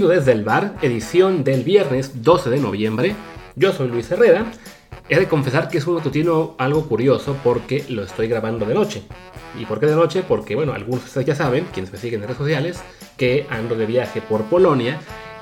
Matutino desde el bar, edición del viernes 12 de noviembre. Yo soy Luis Herrera. He de confesar que es un matutino algo curioso porque lo estoy grabando de noche. ¿Y por qué de noche? Porque, bueno, algunos de ustedes ya saben, quienes me siguen en redes sociales, que ando de viaje por Polonia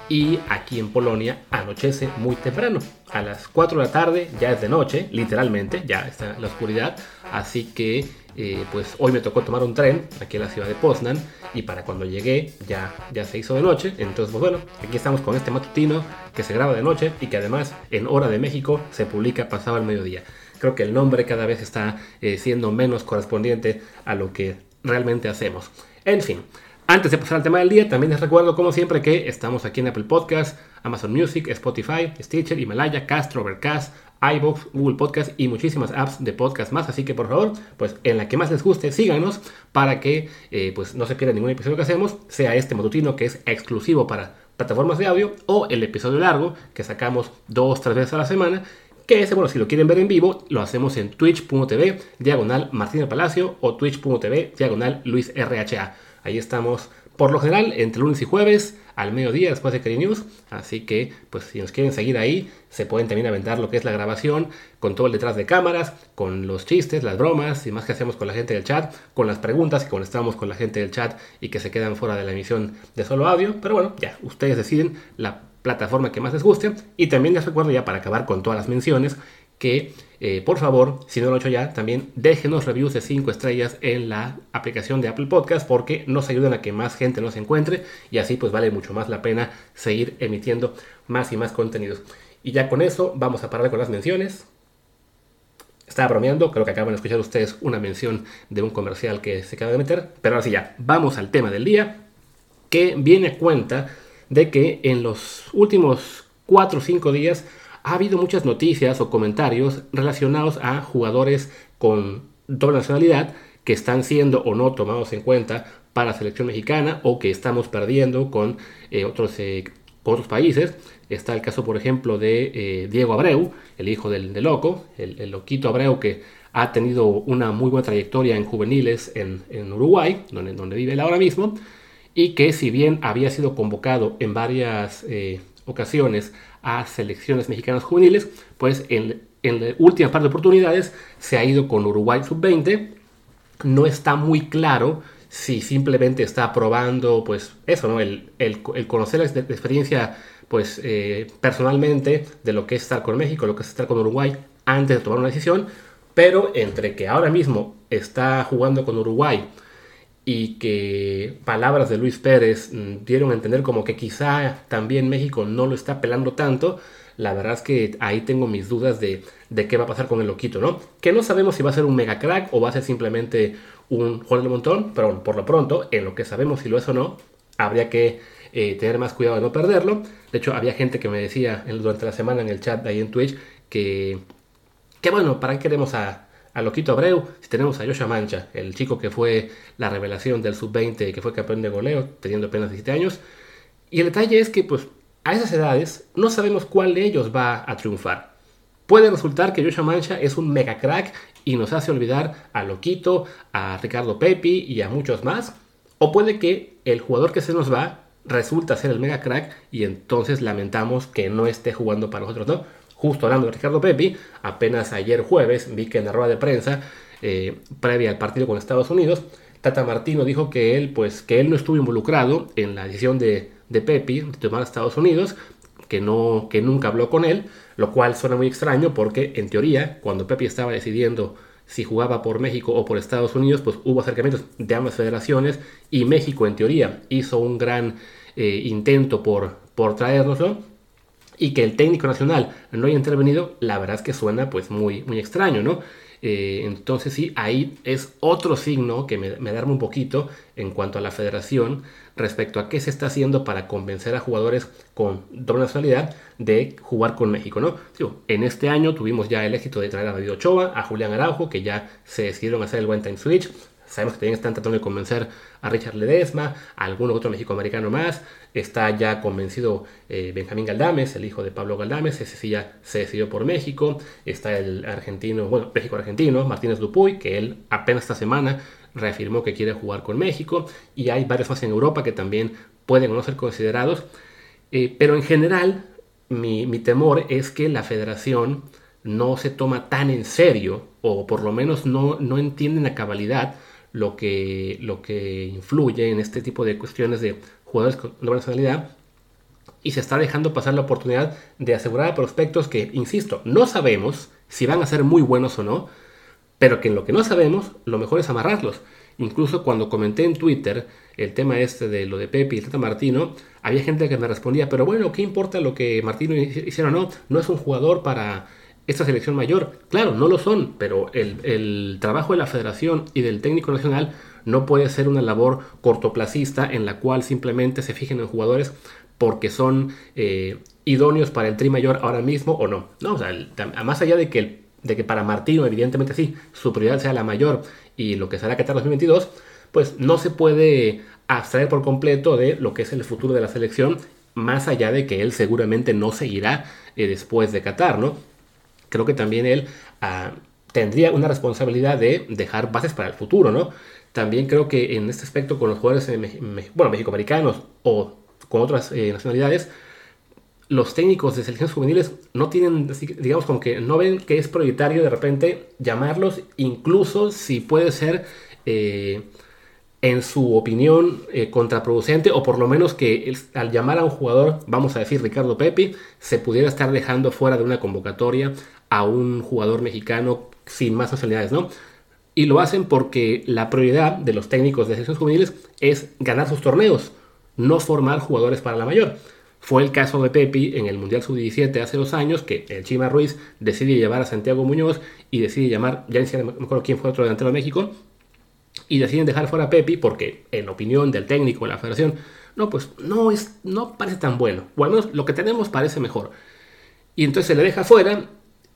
y aquí en Polonia anochece muy temprano. A las 4 de la tarde ya es de noche, literalmente, ya está la oscuridad. Así que eh, pues hoy me tocó tomar un tren aquí en la ciudad de Poznan y para cuando llegué ya, ya se hizo de noche. Entonces, pues bueno, aquí estamos con este matutino que se graba de noche y que además en hora de México se publica pasado el mediodía. Creo que el nombre cada vez está eh, siendo menos correspondiente a lo que realmente hacemos. En fin, antes de pasar al tema del día, también les recuerdo, como siempre, que estamos aquí en Apple Podcast, Amazon Music, Spotify, Stitcher, Himalaya, Castro, Overcast, iVoox, Google Podcast y muchísimas apps de podcast más. Así que, por favor, pues en la que más les guste, síganos para que eh, pues, no se pierda ningún episodio que hacemos, sea este matutino que es exclusivo para plataformas de audio o el episodio largo que sacamos dos, tres veces a la semana que ese, bueno, si lo quieren ver en vivo, lo hacemos en twitch.tv, diagonal Martín Palacio o twitch.tv, diagonal Luis RHA. Ahí estamos por lo general entre lunes y jueves al mediodía después de Cari News. Así que, pues si nos quieren seguir ahí, se pueden también aventar lo que es la grabación con todo el detrás de cámaras, con los chistes, las bromas y más que hacemos con la gente del chat, con las preguntas que contestamos con la gente del chat y que se quedan fuera de la emisión de solo audio. Pero bueno, ya, ustedes deciden la plataforma que más les guste. Y también les recuerdo ya para acabar con todas las menciones que eh, por favor, si no lo he hecho ya, también déjenos reviews de 5 estrellas en la aplicación de Apple Podcast porque nos ayudan a que más gente nos encuentre y así pues vale mucho más la pena seguir emitiendo más y más contenidos. Y ya con eso vamos a parar con las menciones. Estaba bromeando, creo que acaban de escuchar ustedes una mención de un comercial que se acaba de meter, pero ahora sí ya, vamos al tema del día que viene a cuenta de que en los últimos 4 o 5 días ha habido muchas noticias o comentarios relacionados a jugadores con doble nacionalidad que están siendo o no tomados en cuenta para la selección mexicana o que estamos perdiendo con, eh, otros, eh, otros países. Está el caso, por ejemplo, de eh, Diego Abreu, el hijo del, loco, el, loquito Abreu que ha tenido una muy buena trayectoria en juveniles en, Uruguay, donde, donde vive él ahora mismo, y que si bien había sido convocado en varias ocasiones a selecciones mexicanas juveniles, pues en, en la última parte de oportunidades se ha ido con Uruguay sub-20. No está muy claro si simplemente está probando, pues eso, ¿no? El, el, conocer la experiencia, pues eh, personalmente de lo que es estar con México, lo que es estar con Uruguay antes de tomar una decisión, pero entre que ahora mismo está jugando con Uruguay, y que palabras de Luis Pérez mm, dieron a entender como que quizá también México no lo está pelando tanto, la verdad es que ahí tengo mis dudas de, qué va a pasar con el loquito, ¿no? Que no sabemos si va a ser un mega crack o va a ser simplemente un jugador de montón, pero por lo pronto, en lo que sabemos si lo es o no, habría que eh, tener más cuidado de no perderlo. De hecho, había gente que me decía durante la semana en el chat de ahí en Twitch que, que bueno, ¿para qué queremos a, a Loquito Abreu, si tenemos a Joshua Mancha, el chico que fue la revelación del sub-20, que fue campeón de goleo, teniendo apenas 17 años. Y el detalle es que, pues, a esas edades no sabemos cuál de ellos va a triunfar. Puede resultar que Joshua Mancha es un mega crack y nos hace olvidar a Loquito, a Ricardo Pepi y a muchos más. O puede que el jugador que se nos va resulta ser el mega crack y entonces lamentamos que no esté jugando para nosotros, ¿no? Justo hablando de Ricardo Pepi, apenas ayer jueves vi que en la rueda de prensa, eh, previa al partido con Estados Unidos, Tata Martino dijo que él, pues, que él no estuvo involucrado en la decisión de, de Pepi de tomar Estados Unidos, que, no, que nunca habló con él, lo cual suena muy extraño porque en teoría, cuando Pepi estaba decidiendo si jugaba por México o por Estados Unidos, pues hubo acercamientos de ambas federaciones y México en teoría hizo un gran eh, intento por, por traérnoslo y que el técnico nacional no haya intervenido, la verdad es que suena pues muy, muy extraño, ¿no? Eh, entonces sí, ahí es otro signo que me, me un poquito en cuanto a la federación respecto a qué se está haciendo para convencer a jugadores con doble nacionalidad de jugar con México, ¿no? en este año tuvimos ya el éxito de traer a David Ochoa, a Julián Araujo, que ya se decidieron hacer el One Time Switch, Sabemos que también están tratando de convencer a Richard Ledesma, a algún otro mexicoamericano más. Está ya convencido eh, Benjamín Galdames, el hijo de Pablo Galdames, ese sí ya se decidió por México. Está el argentino, bueno, México-argentino, Martínez Dupuy, que él apenas esta semana reafirmó que quiere jugar con México. Y hay varios más en Europa que también pueden no ser considerados. Eh, pero en general, mi, temor es que la federación no se toma tan en serio, o por lo menos no, no entienden a cabalidad lo que, lo que influye en este tipo de cuestiones de jugadores con doble nacionalidad y se está dejando pasar la oportunidad de asegurar a prospectos que, insisto, no sabemos si van a ser muy buenos o no, pero que en lo que no sabemos, lo mejor es amarrarlos. Incluso cuando comenté en Twitter el tema este de lo de Pepe y Tata Martino, había gente que me respondía, pero bueno, ¿qué importa lo que Martino hiciera o no? No es un jugador para esta selección mayor. Claro, no lo son, pero el, trabajo de la federación y del técnico nacional no puede ser una labor cortoplacista en la cual simplemente se fijen en jugadores porque son eh, idóneos para el tri mayor ahora mismo o no. No, o sea, más allá de que, de que para Martino, evidentemente sí, su prioridad sea la mayor y lo que será Qatar 2022, pues no se puede abstraer por completo de lo que es el futuro de la selección, más allá de que él seguramente no seguirá eh, después de Qatar, ¿no? Creo que también él ah, tendría una responsabilidad de dejar bases para el futuro, ¿no? También creo que en este aspecto con los jugadores, eh, bueno, mexicoamericanos o con otras eh, nacionalidades, los técnicos de selecciones juveniles no tienen, digamos, como que no ven que es prioritario de repente llamarlos, incluso si puede ser, eh, en su opinión, contraproducente, o por lo menos que al llamar a un jugador, vamos a decir Ricardo Pepi, se pudiera estar dejando fuera de una convocatoria a un jugador mexicano sin más nacionalidades, ¿no? Y lo hacen porque la prioridad de los técnicos de selecciones juveniles es ganar sus torneos, no formar jugadores para la mayor. Fue el caso de Pepi en el Mundial Sub-17 hace dos años, que el Chima Ruiz decide llevar a Santiago Muñoz y decide llamar, ya ni me acuerdo quién fue otro delantero de México, y deciden dejar fuera a Pepi porque, en opinión del técnico de la federación, no, pues no, es, no parece tan bueno, o al menos lo que tenemos parece mejor. Y entonces se le deja fuera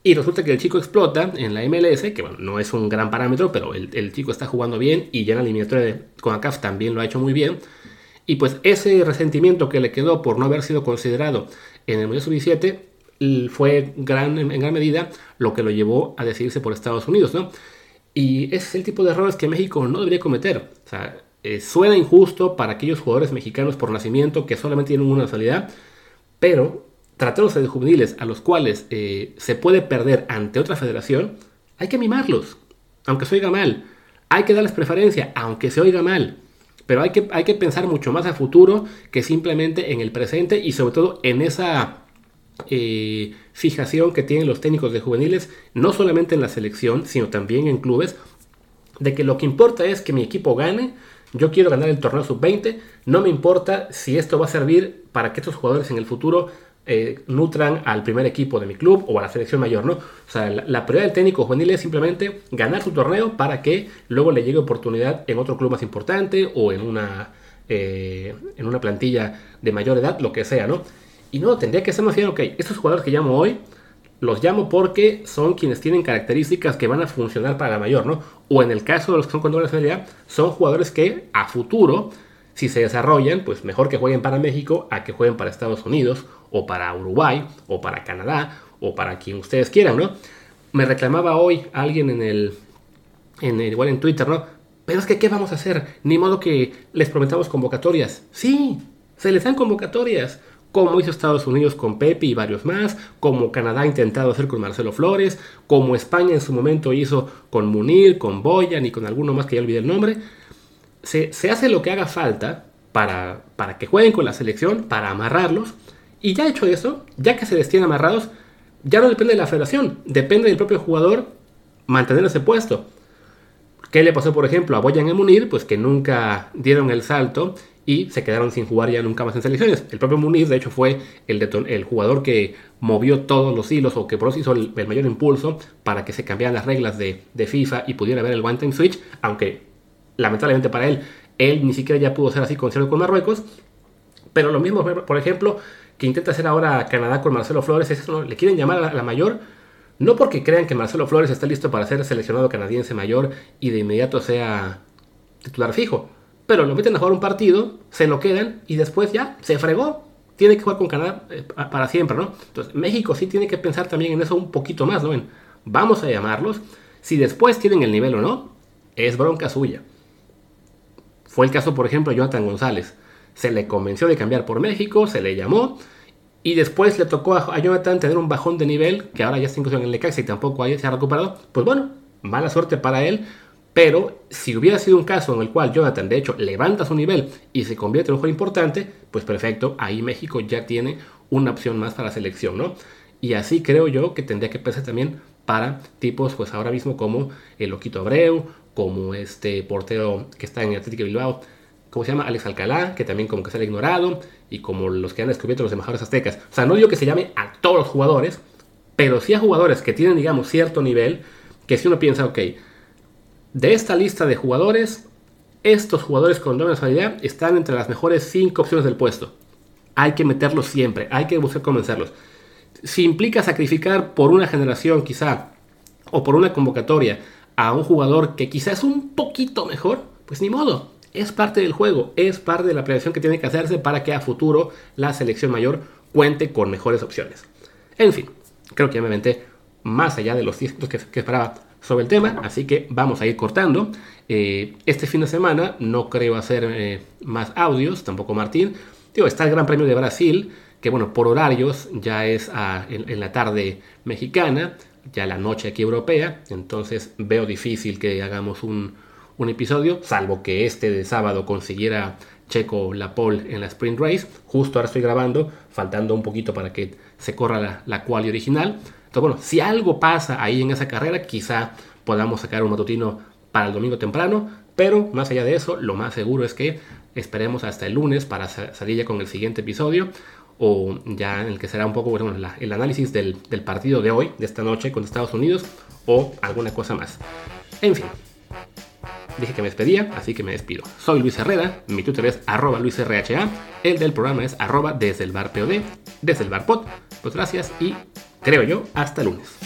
y resulta que el chico explota en la MLS, que bueno, no es un gran parámetro, pero el, chico está jugando bien y ya en la eliminatoria de CONCACAF también lo ha hecho muy bien. Y pues ese resentimiento que le quedó por no haber sido considerado en el Mundial Sub-17 fue gran, en gran medida lo que lo llevó a decidirse por Estados Unidos, ¿no? Y es el tipo de errores que México no debería cometer. O sea, eh, suena injusto para aquellos jugadores mexicanos por nacimiento que solamente tienen una nacionalidad, pero tratándose de juveniles a los cuales eh, se puede perder ante otra federación, hay que mimarlos, aunque se oiga mal. Hay que darles preferencia, aunque se oiga mal. Pero hay que, hay que pensar mucho más a futuro que simplemente en el presente y sobre todo en esa eh, fijación que tienen los técnicos de juveniles, no solamente en la selección, sino también en clubes, de que lo que importa es que mi equipo gane, yo quiero ganar el torneo sub-20, no me importa si esto va a servir para que estos jugadores en el futuro eh, nutran al primer equipo de mi club o a la selección mayor, ¿no? O sea, la, prioridad del técnico juvenil es simplemente ganar su torneo para que luego le llegue oportunidad en otro club más importante o en una, eh, en una plantilla de mayor edad, lo que sea, ¿no? Y no, tendría que ser más bien, ok, estos jugadores que llamo hoy, los llamo porque son quienes tienen características que van a funcionar para la mayor, ¿no? O en el caso de los que son con doble nacionalidad, son jugadores que a futuro si se desarrollan, pues mejor que jueguen para México a que jueguen para Estados Unidos o para Uruguay o para Canadá o para quien ustedes quieran, ¿no? Me reclamaba hoy alguien en el, en igual en Twitter, ¿no? Pero es que, ¿qué vamos a hacer? Ni modo que les prometamos convocatorias. Sí, se les dan convocatorias. Como hizo Estados Unidos con Pepe y varios más, como Canadá ha intentado hacer con Marcelo Flores, como España en su momento hizo con Munir, con Boyan y con alguno más que ya olvidé el nombre se, hace lo que haga falta para, para que jueguen con la selección, para amarrarlos. Y ya hecho eso, ya que se les tiene amarrados, ya no depende de la federación, depende del propio jugador mantener ese puesto. ¿Qué le pasó, por ejemplo, a Boyan Munir? Pues que nunca dieron el salto y se quedaron sin jugar ya nunca más en selecciones. El propio Munir, de hecho, fue el, el jugador que movió todos los hilos o que por eso hizo el, mayor impulso para que se cambiaran las reglas de, de FIFA y pudiera ver el One Time Switch, aunque lamentablemente para él, él ni siquiera ya pudo ser así con con Marruecos. Pero lo mismo, por ejemplo, que intenta hacer ahora Canadá con Marcelo Flores, es eso, le quieren llamar a la, mayor, no porque crean que Marcelo Flores está listo para ser seleccionado canadiense mayor y de inmediato sea titular fijo, pero lo meten a jugar un partido, se lo quedan y después ya se fregó. Tiene que jugar con Canadá eh, para siempre, ¿no? Entonces, México sí tiene que pensar también en eso un poquito más, ¿no? En, vamos a llamarlos. Si después tienen el nivel o no, es bronca suya. Fue el caso, por ejemplo, de Jonathan González. Se le convenció de cambiar por México, se le llamó, y después le tocó a, Jonathan tener un bajón de nivel, que ahora ya está incluso en el Necaxa y tampoco se ha recuperado. Pues bueno, mala suerte para él, pero si hubiera sido un caso en el cual Jonathan de hecho levanta su nivel y se convierte en un jugador importante, pues perfecto, ahí México ya tiene una opción más para la selección, ¿no? Y así creo yo que tendría que pensar también para tipos, pues ahora mismo como el Loquito Abreu, como este portero que está en el Atlético de Bilbao, ¿cómo se llama? Alex Alcalá, que también como que ha ignorado, y como los que han descubierto los embajadores aztecas. O sea, no digo que se llame a todos los jugadores, pero sí a jugadores que tienen, digamos, cierto nivel, que si uno piensa, ok, de esta lista de jugadores, estos jugadores con doble nacionalidad están entre las mejores 5 opciones del puesto. Hay que meterlos siempre, hay que buscar convencerlos. Si implica sacrificar por una generación quizá, o por una convocatoria, a un jugador que quizás es un poquito mejor, pues ni modo. Es parte del juego, es parte de la prevención que tiene que hacerse para que a futuro la selección mayor cuente con mejores opciones. En fin, creo que ya me aventé más allá de los 10 que, que esperaba sobre el tema, así que vamos a ir cortando. Eh, este fin de semana no creo hacer eh, más audios, tampoco Martín. Digo, está el Gran Premio de Brasil, que bueno, por horarios ya es en, la tarde mexicana, ya la noche aquí europea, entonces veo difícil que hagamos un, episodio, salvo que este de sábado consiguiera Checo la pole en la sprint race. Justo ahora estoy grabando, faltando un poquito para que se corra la, la quali original. Entonces, bueno, si algo pasa ahí en esa carrera, quizá podamos sacar un matutino para el domingo temprano, pero más allá de eso, lo más seguro es que esperemos hasta el lunes para salir ya con el siguiente episodio o ya en el que será un poco bueno, el análisis del, del, partido de hoy, de esta noche con Estados Unidos o alguna cosa más. En fin, dije que me despedía, así que me despido. Soy Luis Herrera, mi Twitter es arroba luisrha, el del programa es arroba desde el bar desde el bar. Pues gracias y creo yo, hasta lunes.